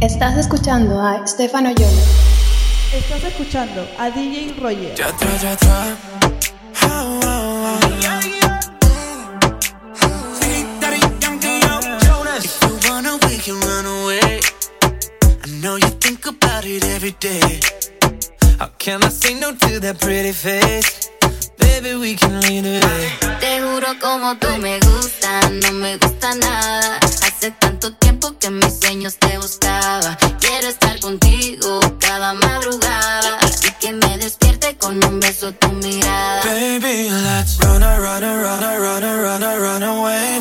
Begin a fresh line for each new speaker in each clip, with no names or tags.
Estás escuchando a Stefano Yola.
Estás escuchando a DJ Roger.
Te juro como tú me gustas, no me gusta nada. Hace tanto tiempo que mis sueños te buscaba. Quiero estar contigo cada madrugada. Así que me despierte con un beso tu mirada.
Baby, let's run, run, run, run, run, run, run away.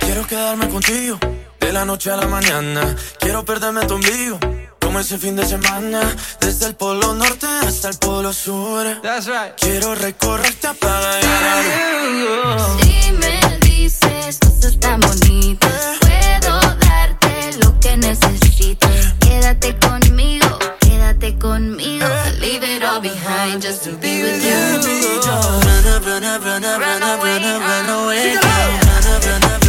Quiero quedarme contigo de la noche a la mañana. Quiero perderme tu ombligo. Como ese fin de semana, desde el polo norte hasta el polo sur.
That's right.
Quiero recorrerte a pagar.
Si me dices cosas tan bonitas, puedo darte lo que necesitas. Quédate conmigo, quédate conmigo leave it all behind just to be with you.
Run up, run up, run up, run up, run up, run away. Run up, run up.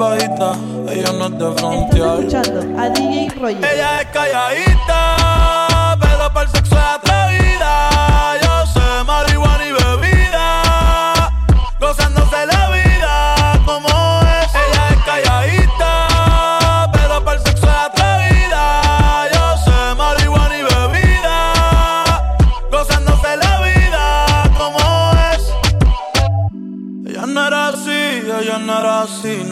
ella no es de
escuchando a DJ
Ella es calladita, pero para el sexo es atrevida. Yo sé marihuana.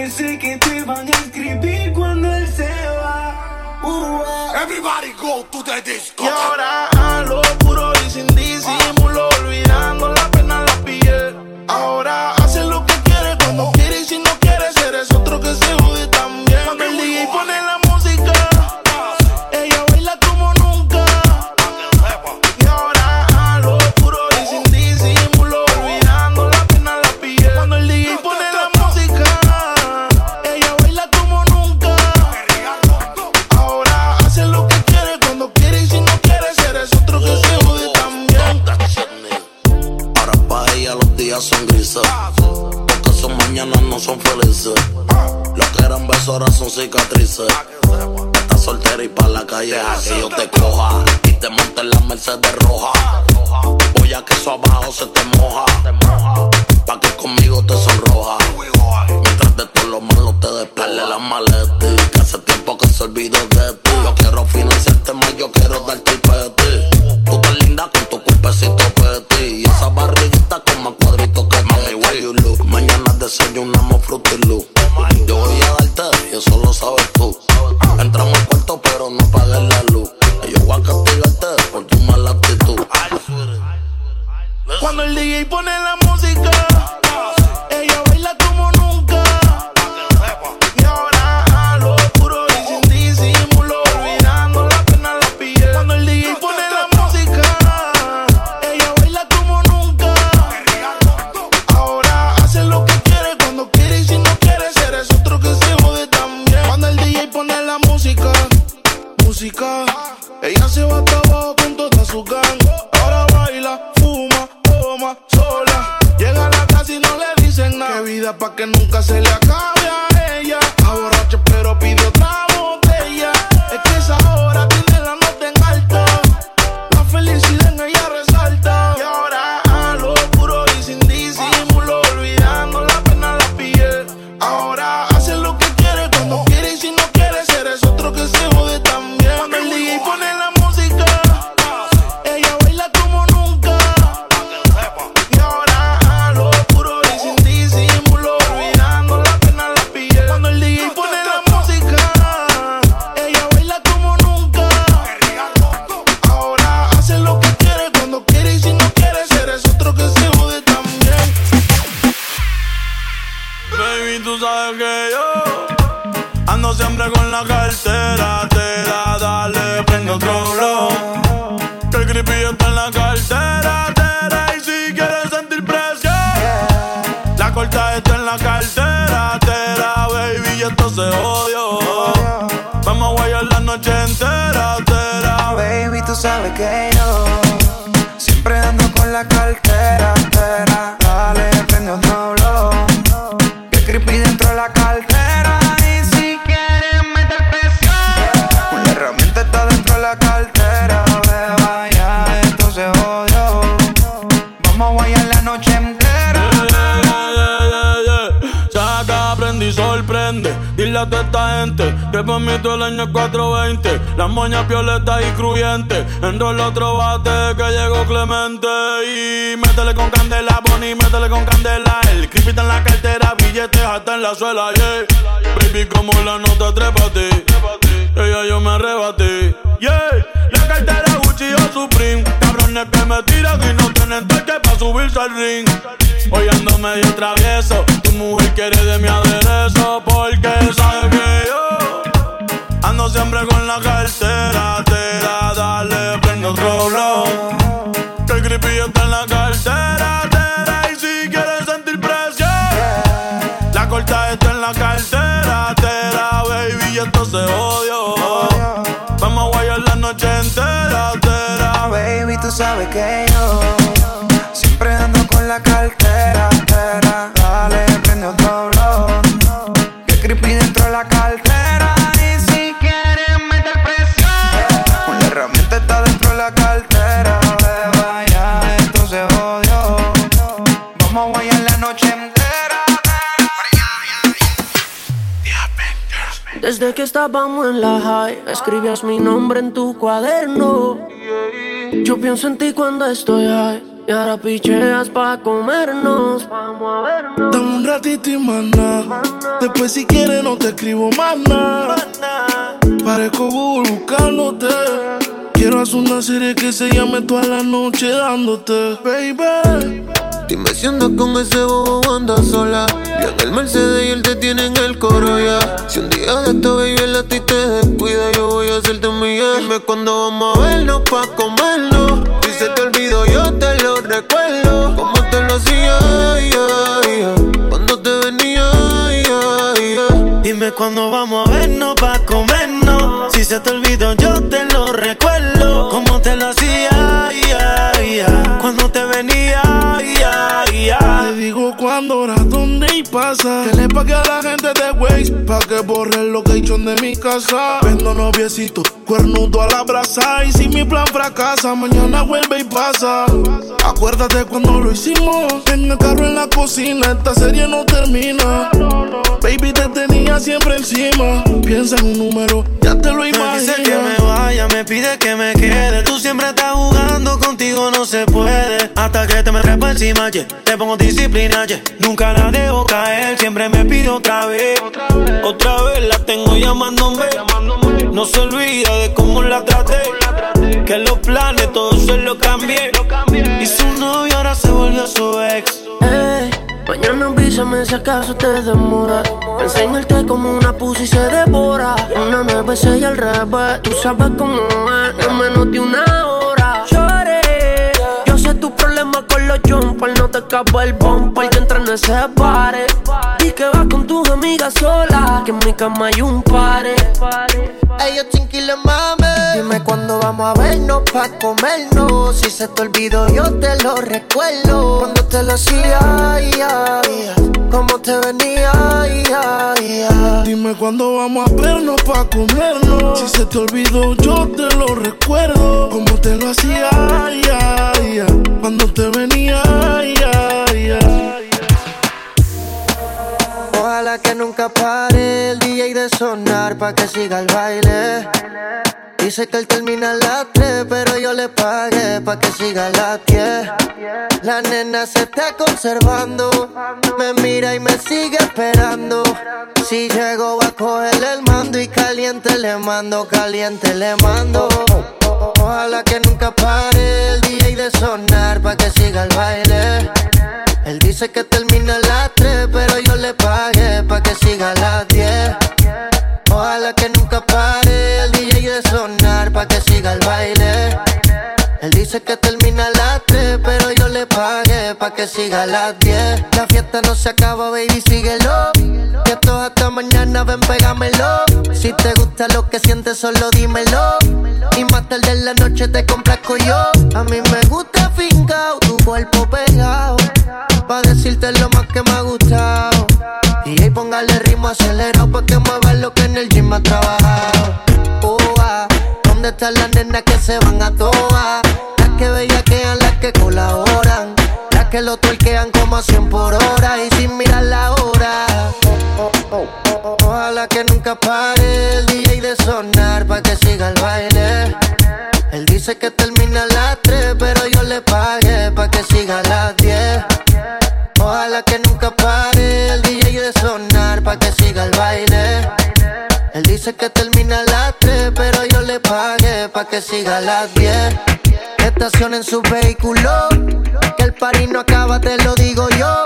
que sé que te van a escribir cuando él se va. Uh,
Everybody go to the disco.
Y ahora a lo puro y sin disimulo.
suela, yeah. Baby, como la nota, trépate. Ella yo me arrebaté, yeah. La cartera Gucci o Supreme. Cabrones que me tiran y no tienen toque para subirse al ring. Hoy ando medio travieso. Tu mujer quiere de mi aderezo porque sabe que yo ando siempre con la cartera. Tera, dale, prendo otro blow. Que el creepy está en la cartera. la cartera, tera, baby, y esto se odio. Vamos a guayar la noche entera, tera.
Baby, tú sabes que yo siempre ando con la cartera, tera.
Desde que estábamos en la high, escribías mi nombre en tu cuaderno. Yo pienso en ti cuando estoy high. Y ahora picheas pa' comernos. Vamos a vernos.
Dame un ratito y maná. Después, si quieres, no te escribo más. Parezco Google buscándote. Quiero hacer una serie que se llame toda la noche dándote, baby.
Dime si andas con ese bobo andas sola. Yo en el Mercedes y él te tiene en el coro ya. Si un día de esto baby la ti te descuida, yo voy a hacerte mi Dime cuando vamos a vernos pa' comernos. Si se te olvido, yo te lo recuerdo. Como te lo hacía, yeah, yeah. cuando te venía, yeah,
Dime cuando vamos a vernos pa' comernos. Si se te olvido, yo te lo recuerdo. Como te lo hacía,
donde y pasa. Que le pague a la gente de Waze pa' que borre el location de mi casa. Vendo noviecito, cuernudo a la brasa. Y si mi plan fracasa, mañana vuelve y pasa. Acuérdate cuando lo hicimos. En el carro en la cocina, esta serie no termina. Baby, te tenía siempre encima. Piensa en un número, ya te lo
Me
imaginas.
dice que me vaya, me pide que me quede. Tú siempre estás jugando, contigo no se puede. Hasta que te me trepo encima, yeah. te pongo disciplina, yeah. Nunca la dejo siempre me pide otra vez. Otra vez la tengo llamándome. No se olvida de cómo la traté. Que los planes todos se los cambié. Y su novio ahora se volvió su ex.
Ey, mañana avísame si acaso te demora. Enseñarte como una pussy se devora. Una nueve y al revés. Tú sabes cómo es, en menos de una jumpers. No te escapa el bumper que entra en ese pare. Y que vas con tus amigas solas. Que en mi cama hay un pare.
Ey, yo tranquilo, mami. Dime cuándo vamos a vernos pa' comernos. Si se te olvidó, yo te lo recuerdo. Cuando te lo hacía, ay, ay. Cómo te venía, ay, ay, ay.
Dime cuándo vamos a vernos pa' comernos. Si se te olvidó, yo te lo recuerdo. Como te lo hacía. Cuando te venía.
Ojalá que nunca pare el DJ de sonar pa' que siga el baile. Dice que él termina a las 3, pero yo le pagué pa' que siga a las 10. La nena se está conservando, me mira y me sigue esperando. Si llego va a coger el mando y caliente le mando, caliente le mando. Ojalá que nunca pare el DJ de sonar pa' que siga el baile. Él dice que termina a las 3, pero yo le pagué pa' que siga a las 10. Ojalá que nunca pare el DJ de sonar pa' que siga el baile. Él dice que termina a las 3, pero yo le pagué pa' que siga las 10. La fiesta no se acaba, baby, síguelo. Que esto es hasta mañana, ven, pégamelo. Si te gusta lo que sientes, solo dímelo. Y más tarde en la noche te complazco yo. A mí me gusta finca, tu cuerpo pegado. Pa' decirte lo más que me ha gustado. Y ahí póngale ritmo acelerado pa' que mueva lo que en el gym ha trabajado. Oh, ah, ¿Dónde están las nenas que se van a todas? Que lo tuerquean como a 100 por hora y sin mirar la hora. Ojalá que nunca pare el DJ de sonar pa' que siga el baile. Él dice que termina a las 3, pero yo le pagué pa' que siga a las 10. Ojalá que nunca pare el DJ de sonar pa' que siga el baile. Él dice que termina a las 3, pero yo le pagué pa' que siga a las 10. Estación en su vehículo, que el party no acaba, te lo digo yo.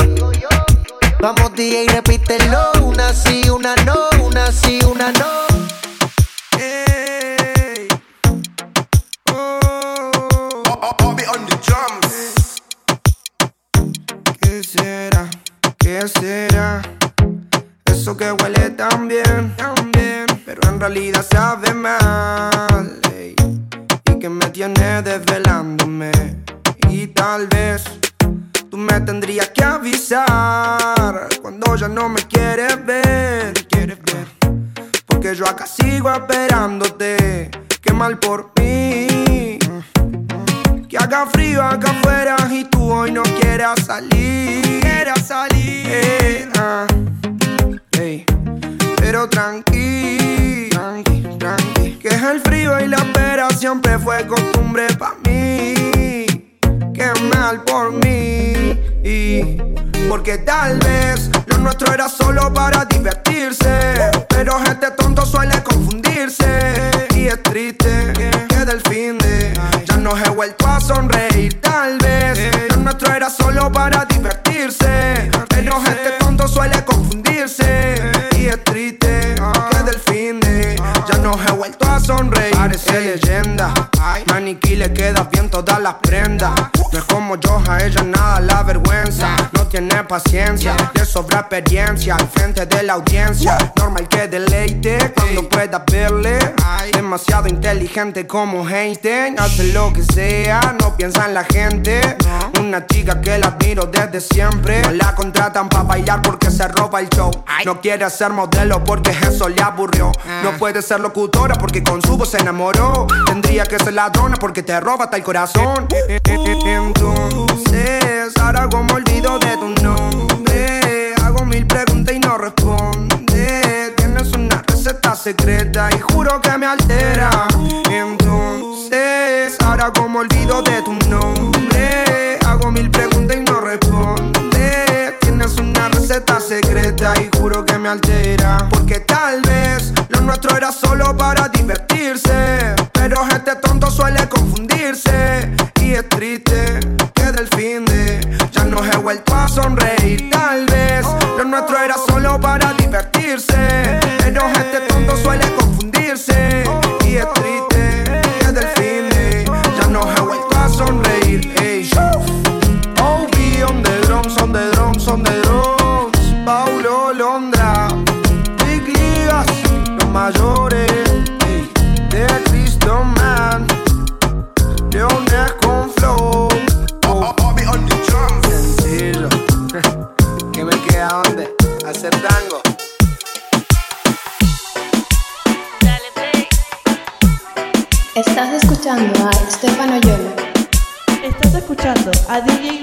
Vamos DJ, repítelo, una sí, una no, una sí, una no.
¿Qué será? ¿Qué será? Eso que huele tan bien, tan bien, pero en realidad sabe mal. Que me tiene desvelándome. Y tal vez tú me tendrías que avisar cuando ya no me quieres ver. Porque yo acá sigo esperándote. Qué mal por mí. Que haga frío acá afuera y tú hoy no quieras salir. Quieras salir. Eh, ah. Pero tranqui, tranqui, tranqui. Que el frío y la espera siempre fue costumbre pa' mí. Qué mal por mí. Porque tal vez lo nuestro era solo para divertirse. Pero este tonto suele confundirse. Y es triste que del fin de ya no he vuelto a sonreír. Tal vez lo nuestro era solo para divertirse. Pero este tonto suele confundirse. Y es triste he vuelto a sonreír. Parece leyenda. Maniquí le queda bien todas las prendas. No es como yo, a ella nada la vergüenza. No tiene paciencia, le sobra experiencia al frente de la audiencia. Normal que deleite cuando pueda verle. Demasiado inteligente como Einstein, hace lo que sea, no piensa en la gente. Una chica que la admiro desde siempre. No la contratan para bailar porque se roba el show. No quiere ser modelo porque eso le aburrió. No puede ser locutora porque con su voz se enamoró. Tendría que ser ladrona porque te roba hasta el corazón. Entonces, ahora como olvido de tu nombre. Hago mil preguntas y no responde. Tienes una receta secreta y juro que me altera. Entonces, ahora como olvido de tu nombre. Hago mil preguntas y no responde. Tienes una receta secreta y juro que me altera. Porque tal vez lo nuestro era solo para divertirse. Pero gente tonto suele confundirse. Y es triste que del fin de ya no he vuelto a sonreír. Tal vez lo nuestro era solo para divertirse. Pero gente tonto
escuchando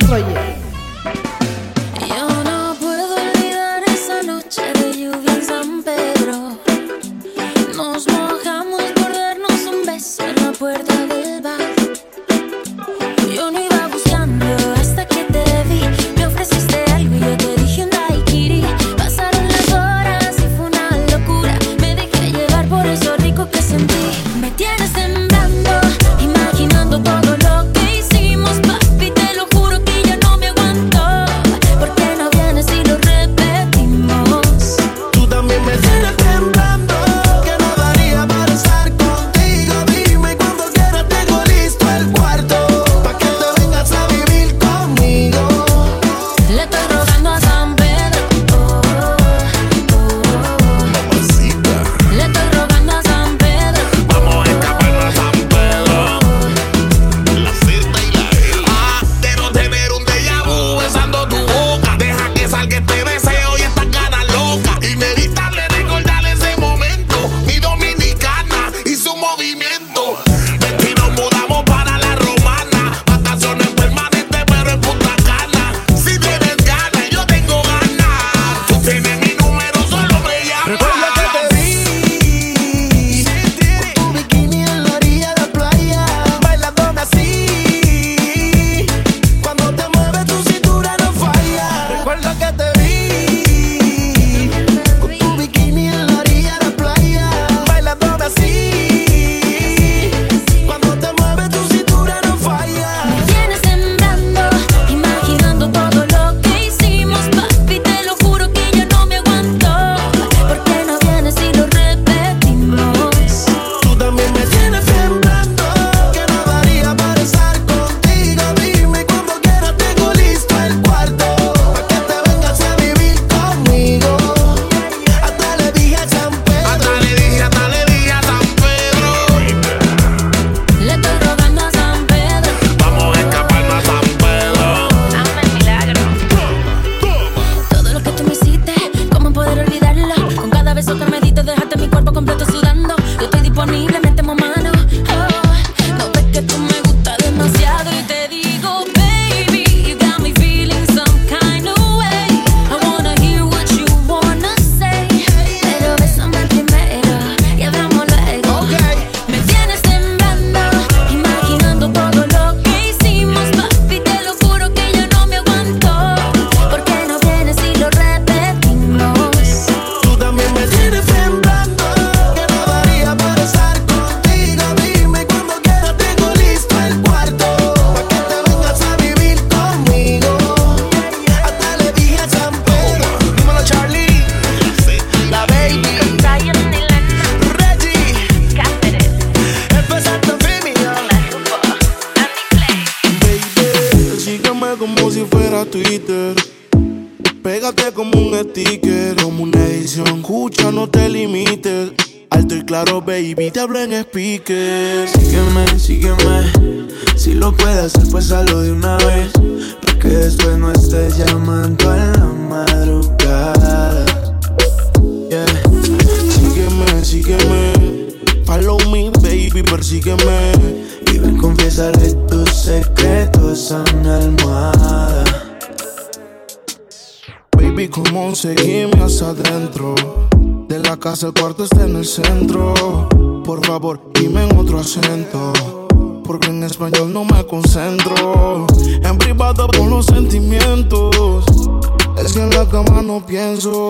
no
pienso.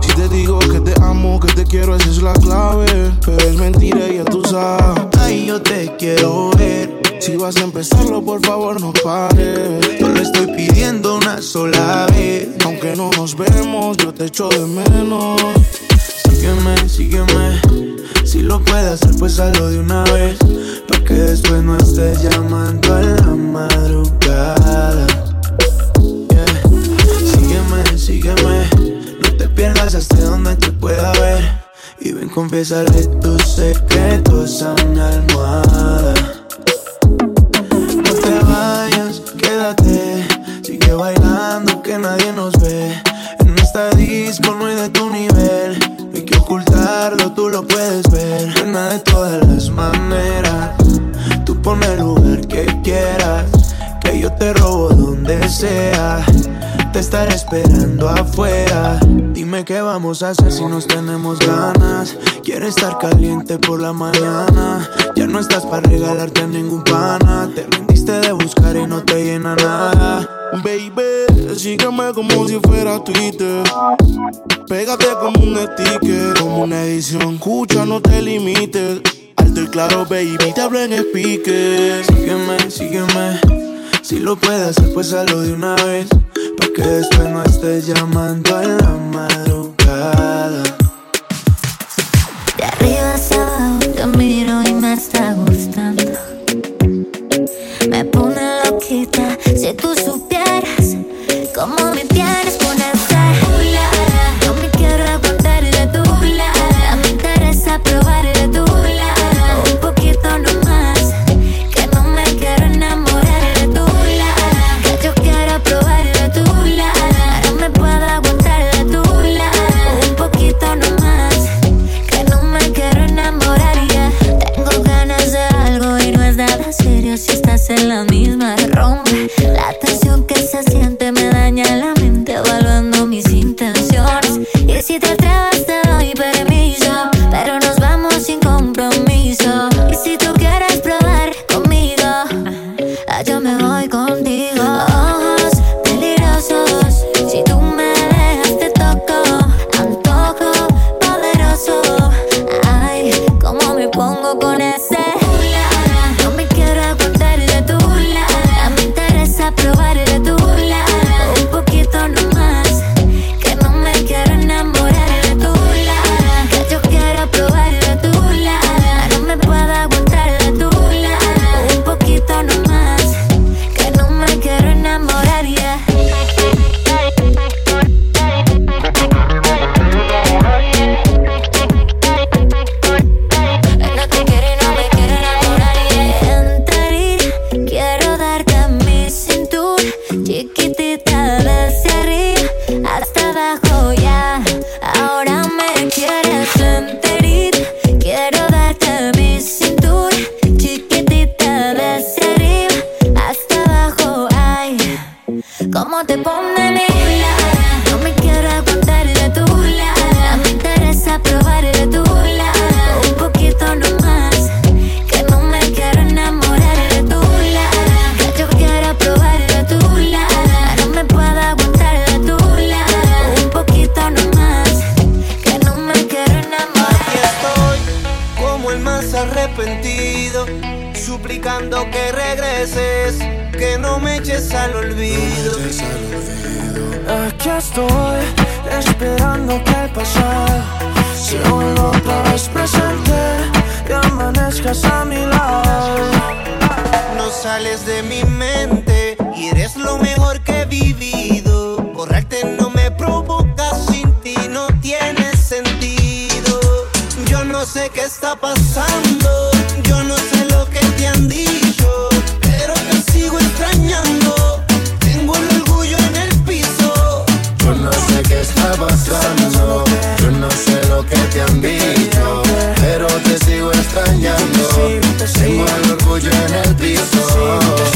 Si te digo que te amo, que te quiero, esa es la clave. Pero es mentira y ya tú sabes.
Ay, yo te quiero ver.
Si vas a empezarlo, por favor, no pares.
Yo lo estoy pidiendo una sola vez.
Aunque no nos vemos, yo te echo de menos.
Sígueme, sígueme. Si lo puedes hacer, pues hazlo de una vez. Para que después no estés llamando a la madrugada. Sígueme. No te pierdas hasta donde te pueda ver. Y ven, confiésale tus secretos a mi almohada. No te vayas, quédate. Sigue bailando que nadie nos ve. En esta disco no hay de tu nivel. No hay que ocultarlo, tú lo puedes ver. Buena de todas las maneras. Tú pon el lugar que quieras. Que yo te robo donde sea. Te estaré esperando afuera. Dime qué vamos a hacer si nos tenemos ganas. Quiero estar caliente por la mañana. Ya no estás para regalarte a ningún pana. Te rendiste de buscar y no te llena nada.
Baby, sígueme como si fuera Twitter. Pégate como un sticker, como una edición. Escucha, no te limites. Alto y claro, baby, te hablo en speaker.
Sígueme, sígueme. Si lo puedes hacer, pues hazlo de una vez. Pa' que después no estés llamando a la madrugada.
De arriba hacia abajo te miro y me está gustando. Me pone loquita si tú supieras cómo me tienes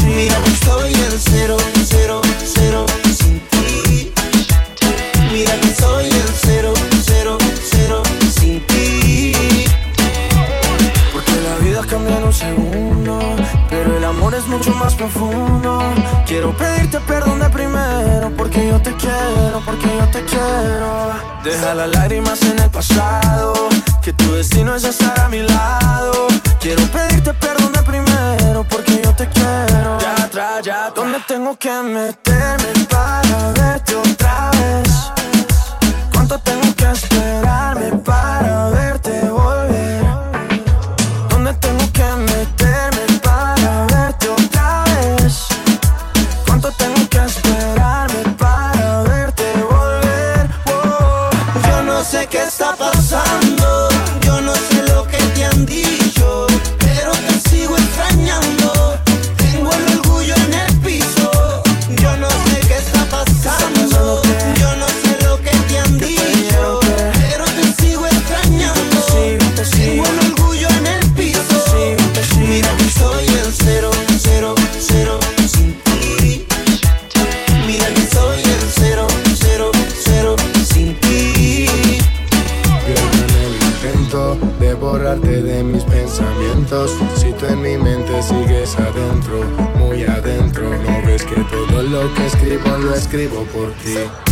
Mira que soy el cero, cero, cero sin ti. Mira que soy el cero, cero, cero sin ti.
Porque la vida cambia en un segundo. Pero el amor es mucho más profundo. Quiero pedirte perdón de primero. Porque yo te quiero, porque yo te quiero. Deja las lágrimas en el pasado. tengo que meterme
discrepo
porque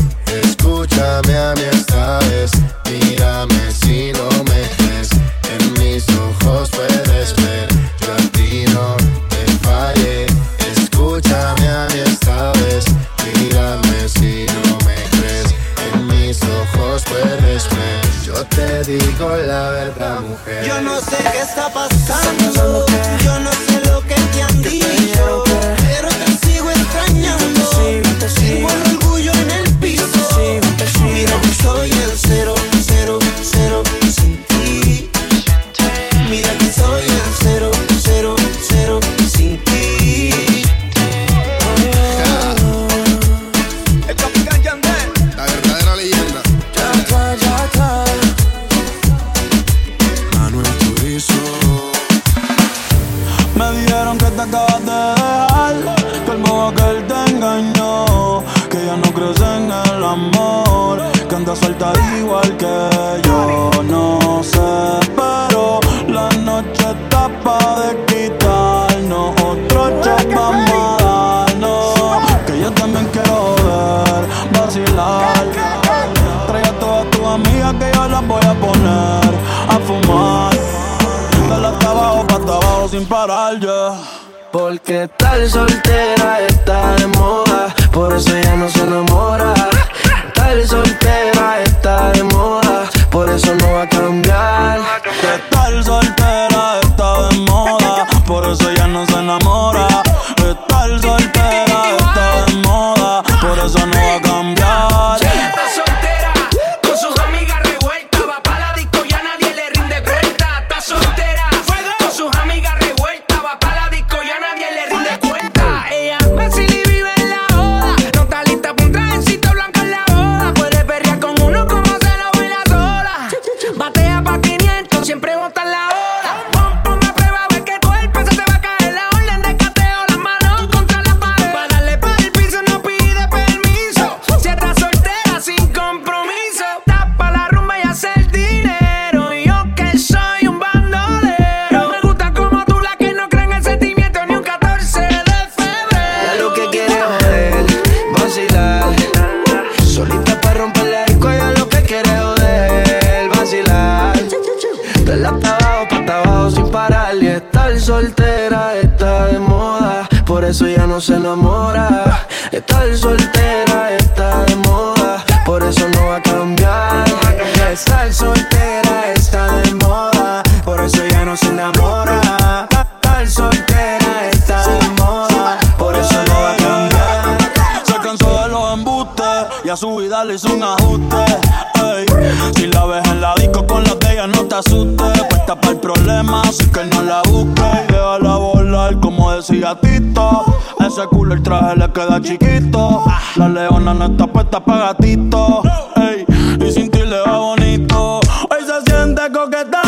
te asustes. Puesta para el problema, así que no la busques. Déjala volar, como decía Tito. Ese culo el traje le queda chiquito. La leona no está puesta para gatito. ey. Y sin ti le va bonito. Hoy se siente coqueta.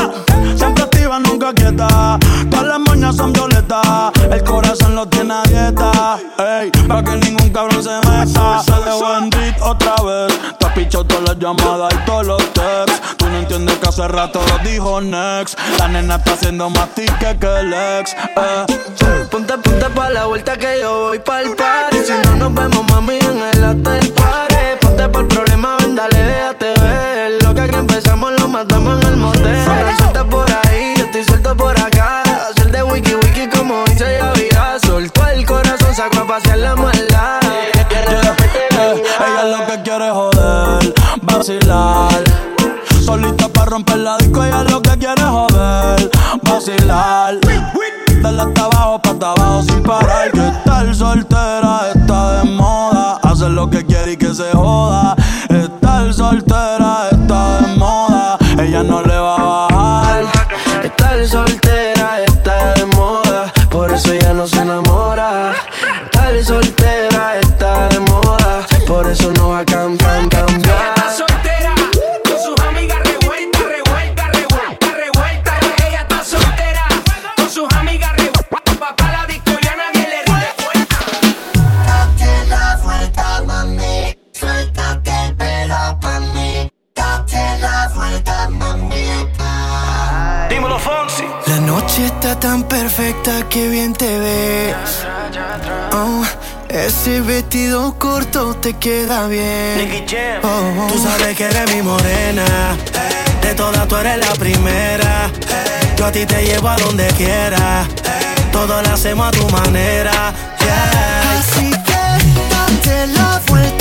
Siempre activa, nunca quieta. Todas las moñas son violetas. El corazón lo tiene a dieta. Ey, para que ningún cabrón se meta. Hace rato lo dijo Next. La nena está haciendo más tique que el ex. Eh.
Ponte, ponte pa' la vuelta que yo voy pa'l party. Si no nos vemos, mami, en el hotel party. Ponte por problema, ven, dale, déjate ver. Lo que aquí empezamos lo matamos en el motel. Suelta por ahí, yo estoy suelto por acá. Hacer de wiki wiki como dice Yavira. Soltó el corazón, sacó a pasear la maldad.
Eh, ella lo que quiere es joder, vacilar. Solita para romper la disco, ella lo que quiere joder, vacilar. Dale hasta abajo, pa' hasta abajo sin parar. Que estar soltera está de moda. Hacer lo que quiere y que se joda. Estar soltera está de moda. Ella no le va a bajar.
Estar soltera
tan perfecta que bien te ves. Oh, ese vestido corto te queda bien. Oh, oh.
Tú sabes que eres mi morena. De todas tú eres la primera. Yo a ti te llevo a donde quiera. Todo lo hacemos a tu manera. Yeah.
Así que date la vuelta,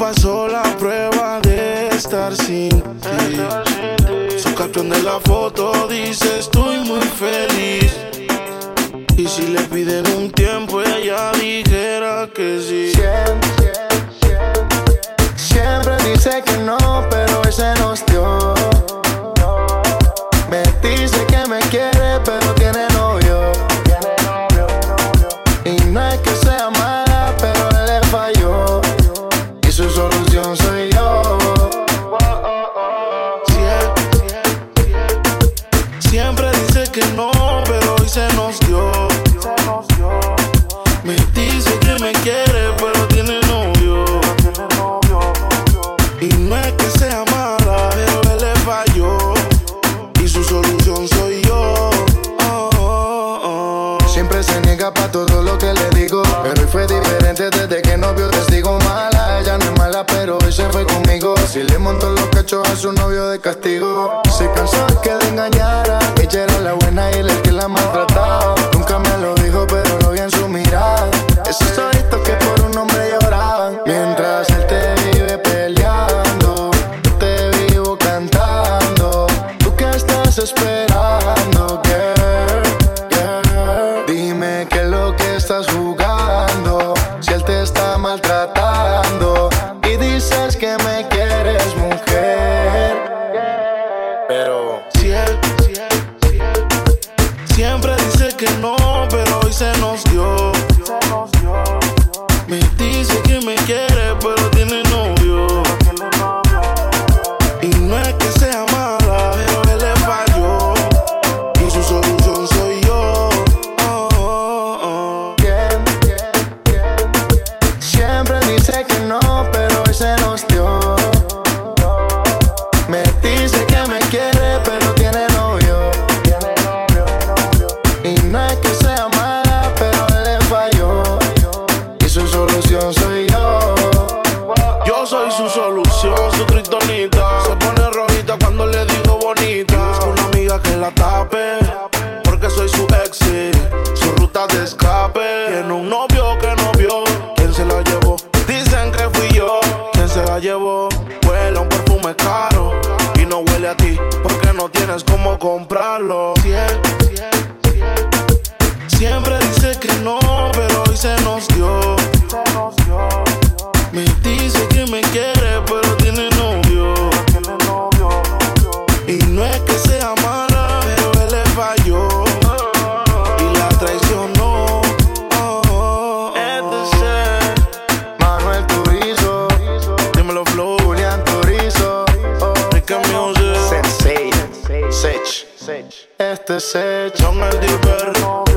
pasó la prueba de estar sin ti. Su caption de la foto dice estoy muy feliz. Y si le piden un tiempo, ella dijera que sí.
Siempre, dice que no, pero ese nos dio.
bonita. Busco una amiga que la tape, porque soy su exit, su ruta de escape. Tiene un novio que no vio, ¿quién se la llevó? Dicen que fui yo, ¿quién se la llevó? Huele a un perfume caro y no huele a ti, porque no tienes cómo comprarlo. Siempre dice que no, pero hoy se nos dio. Me dice que me quiere, pero tiene novio. No es que sea mala, pero él le falló. Y la traicionó. Oh, oh, oh.
Manuel Turizo.
Dímelo, Flow.
Julián Turizo.
Ricardo
Sensei. Sech. Sech. Este es Sech.
Son el
diverno.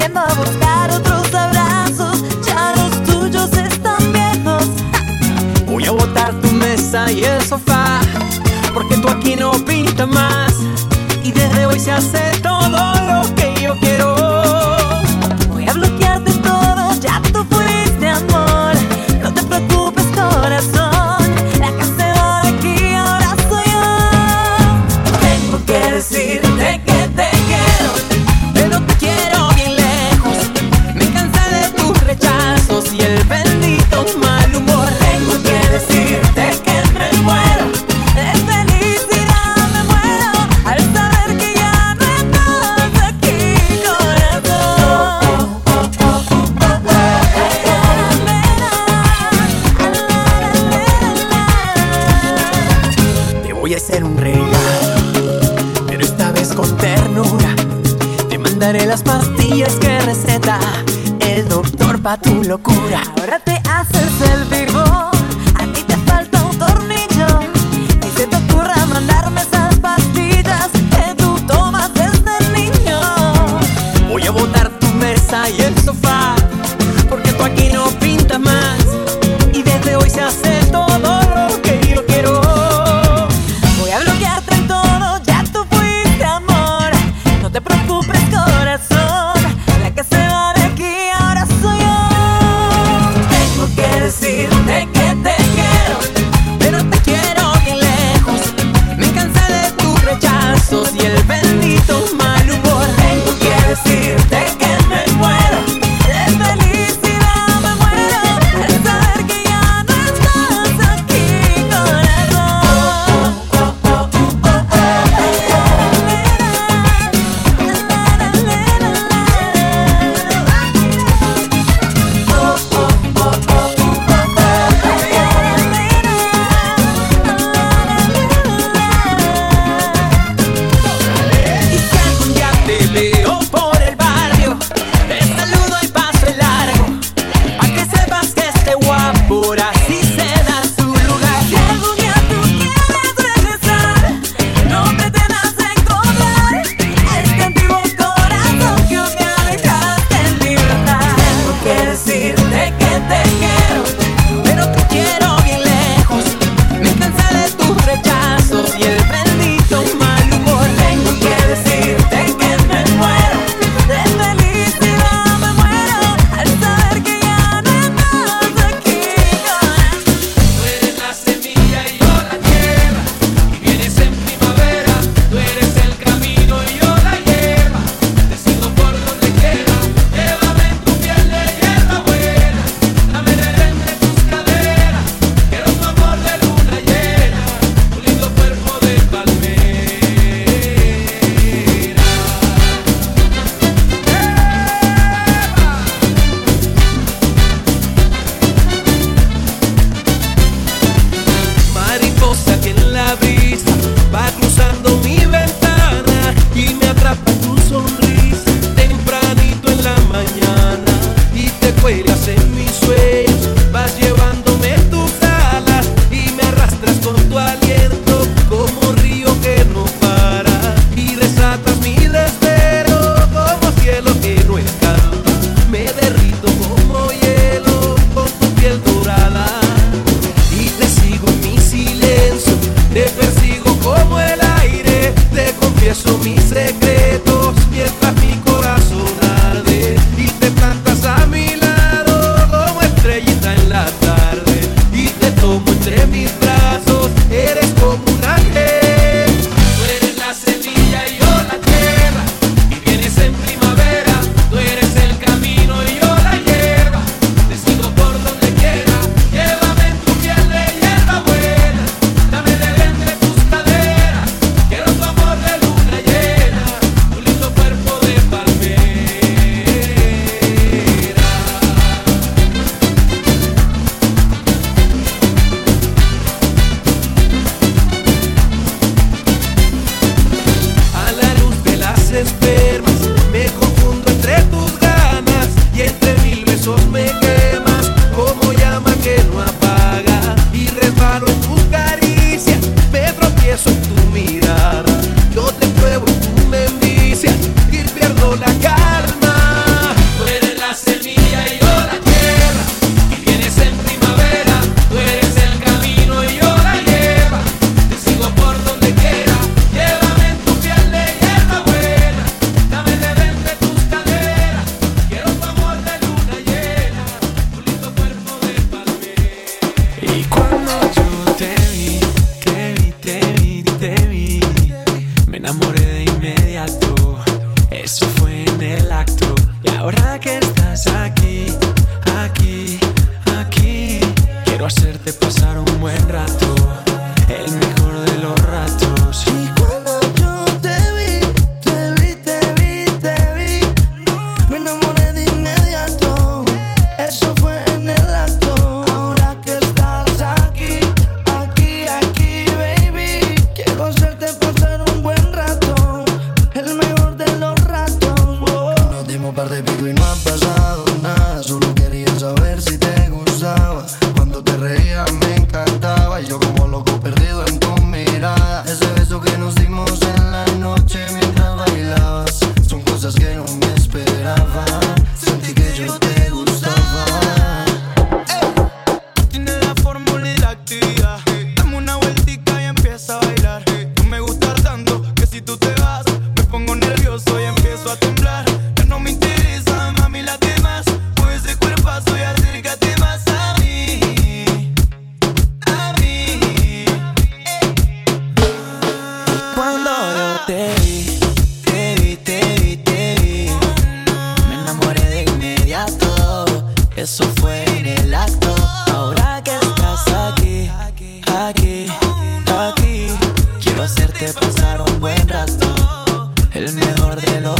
corriendo a buscar otros abrazos, ya los tuyos están viejos.
Voy a botar tu mesa y el sofá, porque tú aquí no pinta más. Y desde hoy se hace todo lo que yo quiero. locura.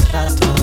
that one.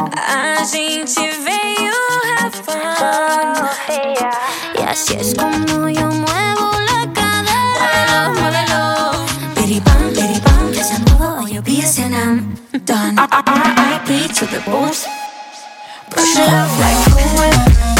A gente veio reformando. E así es como yo muevo la cadera. Muévelo, Piripam, piripam, que se baby, yo pienso I'm Done. R.I.P. to the booth. Push it up like a whip.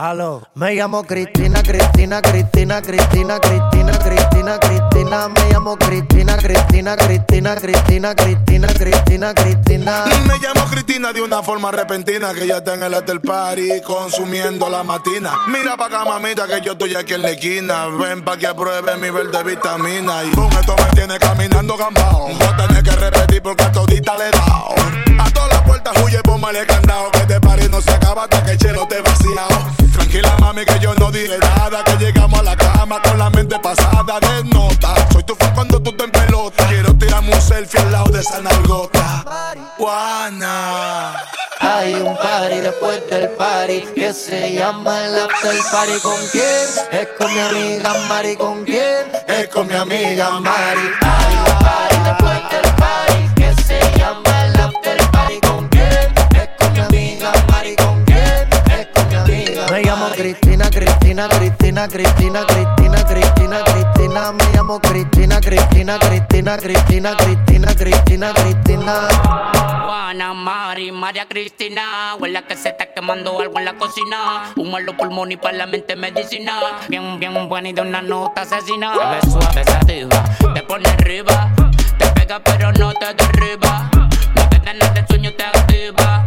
Aló. Me llamo Cristina, Cristina, Cristina, Cristina, Cristina, Cristina, Cristina. Me llamo Cristina, Cristina, Cristina, Cristina, Cristina, Cristina, Cristina.
Me llamo Cristina de una forma repentina que ya está en el hotel party consumiendo la matina. Mira pa' acá, mamita, que yo estoy aquí en la esquina. Ven pa' que apruebe mi verde vitamina. Y boom, esto me tiene caminando gambao. No tenés que repetir porque a todita le he dado. A todas las puertas huye, póngale candado. Que este party no se acaba hasta que el chelo te vaciado. Tranquila, mami, que yo no dije nada. Que llegamos a la cama con la mente pasada de nota. Soy tu fan cuando tú te en pelota. Quiero tirarme un selfie al lado de esa nalgota. Juana.
Hay un party después del party que se llama el after party. ¿Con quién? Es con mi amiga Mari. ¿Con quién? Es con mi amiga Mari. Hay un party después del party que se llama Cristina, Cristina, Cristina, Cristina, Cristina, Cristina, Cristina. Me llamo Cristina, Cristina, Cristina, Cristina, Cristina, Cristina, Cristina.
Juana, Mari, María Cristina. Huele que se está quemando algo en la cocina. Humo en los pulmones y para la mente medicina. Bien, bien buena y de una nota asesina. Te suave, sativa, te pone arriba. Te pega pero no te derriba. No te da nada de sueño, te activa.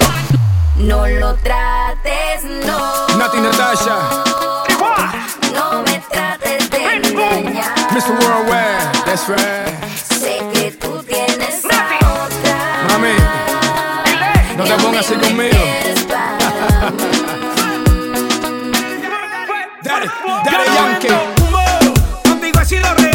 No lo trates, no.
Nati Natasha,
No me trates de engañar.
Mr. Worldwide, that's right.
Sé que tú tienes a otra.
Mami, no te pongas así conmigo. Dale, dale, Yankee.
Contigo he sido real,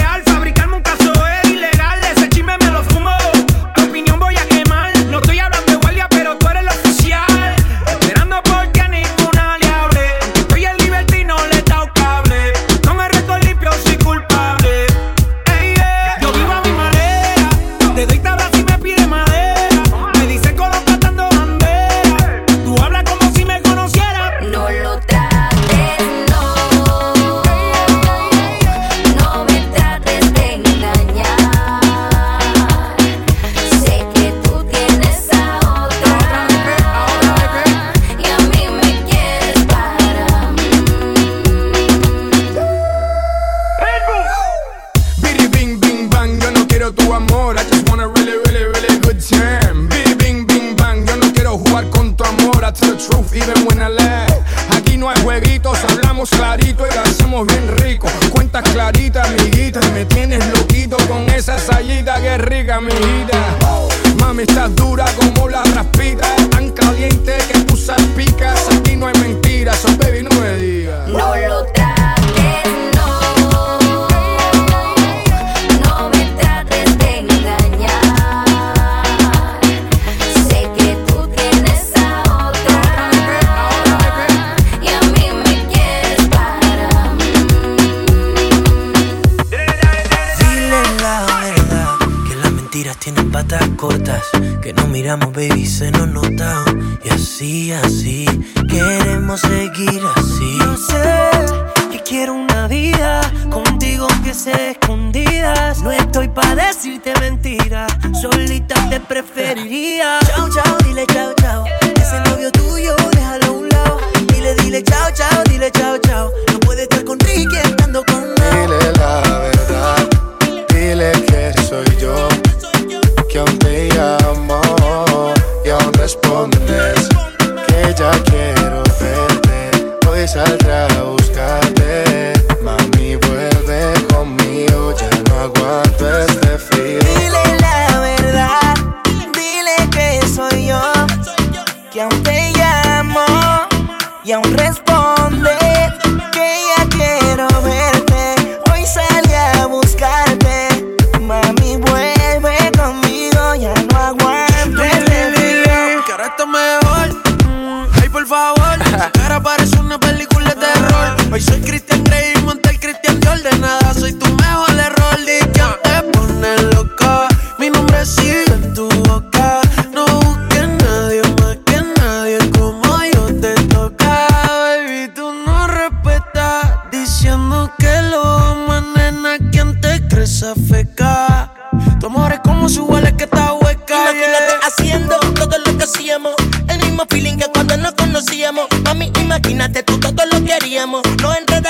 truth even when I lie. Aquí no hay jueguitos, hablamos clarito y hacemos bien rico. Cuentas claritas, amiguita, y me tienes loquito con esa sayita que rica, amiguita. Mami, estás dura como la raspita, tan caliente que tú salpicas. Aquí no hay mentiras, so baby, no me digas.
No lo
miramos, baby, se nos nota. Y así, así, queremos seguir así.
Yo sé que quiero una vida contigo que sea escondidas. No estoy pa' decirte mentiras, solita te preferiría. Chao, chao, dile chao, chao. Ese novio tuyo, déjalo a un lado. Dile, dile chao, chao, dile chao, chao. No puede estar con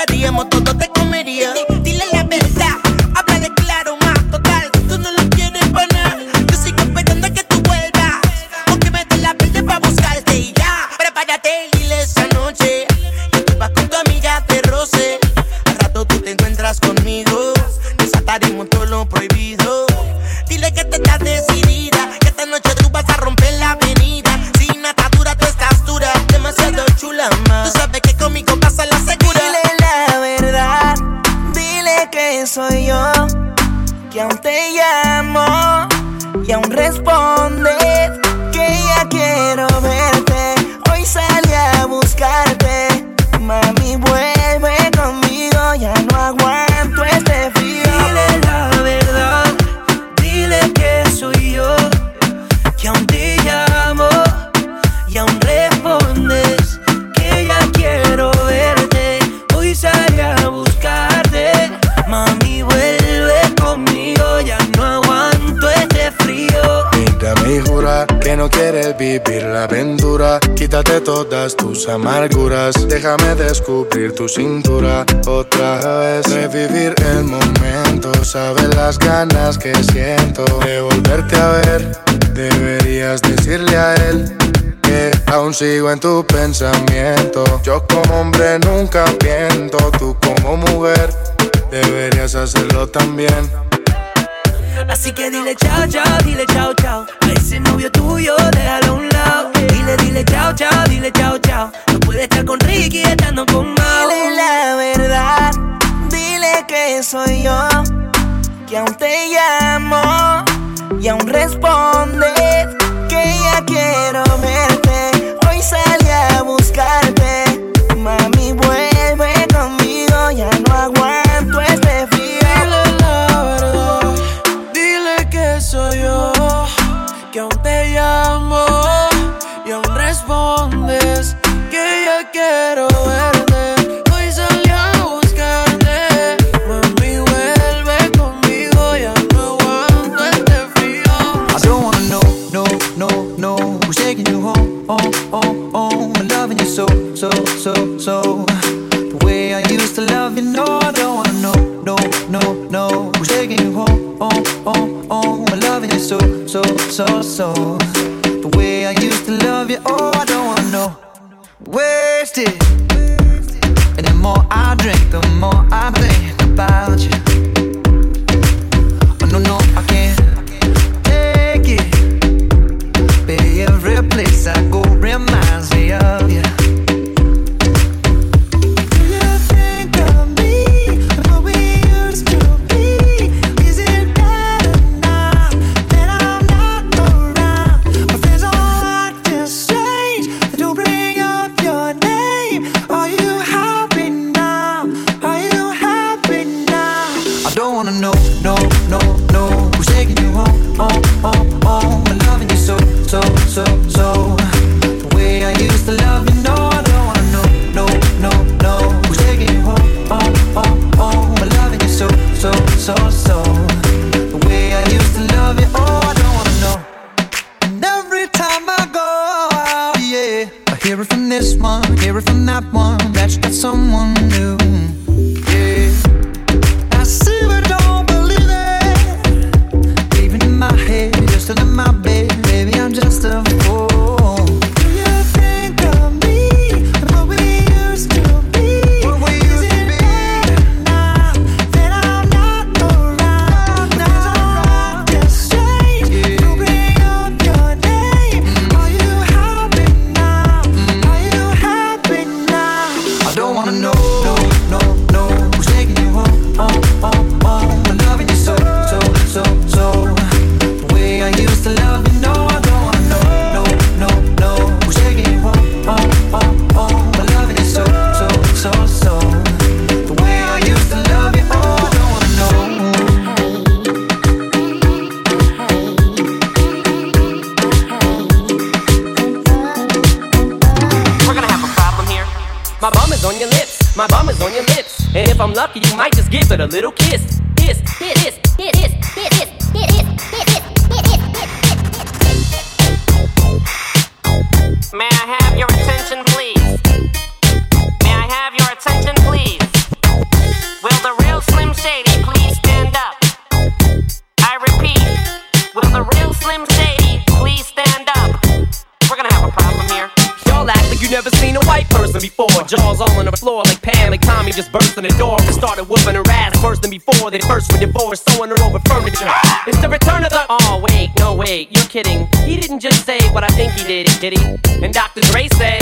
daríamos, todo te comería.
descubrir tu cintura otra vez. Revivir el momento, sabes las ganas que siento de volverte a ver. Deberías decirle a él que aún sigo en tu pensamiento. Yo como hombre nunca miento, tú como mujer deberías hacerlo también.
Así que dile chao, chao, dile chao, chao. A ese novio tuyo, déjalo a un lado. Dile, dile chao, chao, dile chao, chao. Puede estar con Ricky estando con Mau.
Dile la verdad, dile que soy yo. Que aún te llamo y aún respondes. Que ya quiero verte. Hoy salí a
buscar your
lips. And if I'm lucky, you might just give it a little kiss. Kiss, kiss, kiss, kiss, white person before. Jaws all on the floor like Pam and Tommy just burst in the door and started whooping her ass worse than before. They first were divorced, sewing her over furniture. It's the return of the. Oh wait, no wait, you're kidding. He didn't just say what I think he did, did he? And Dr. Dre said,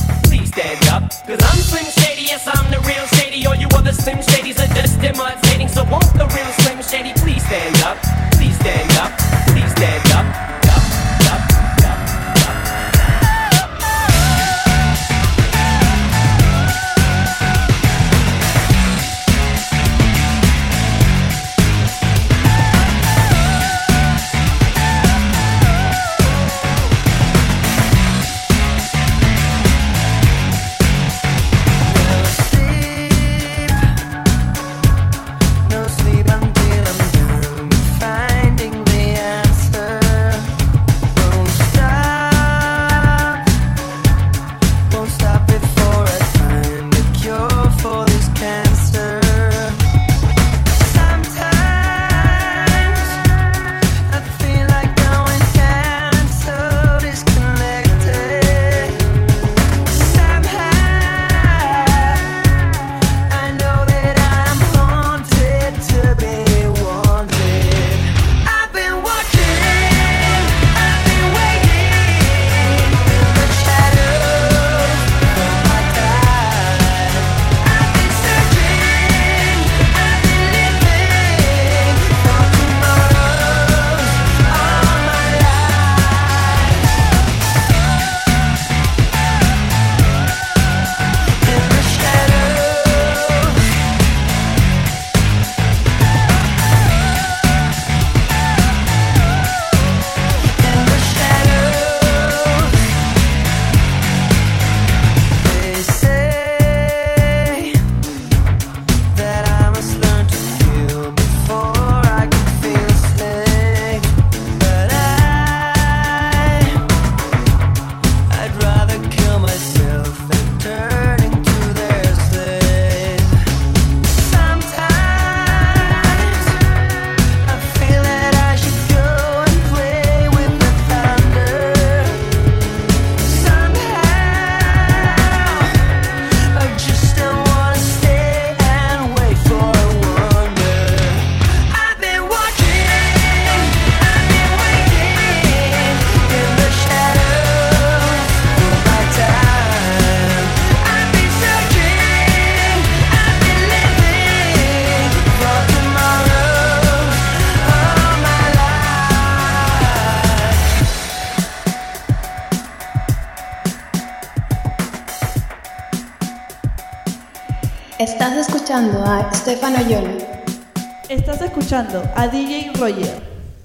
Stefano Yolo.
Estás escuchando a DJ Roger.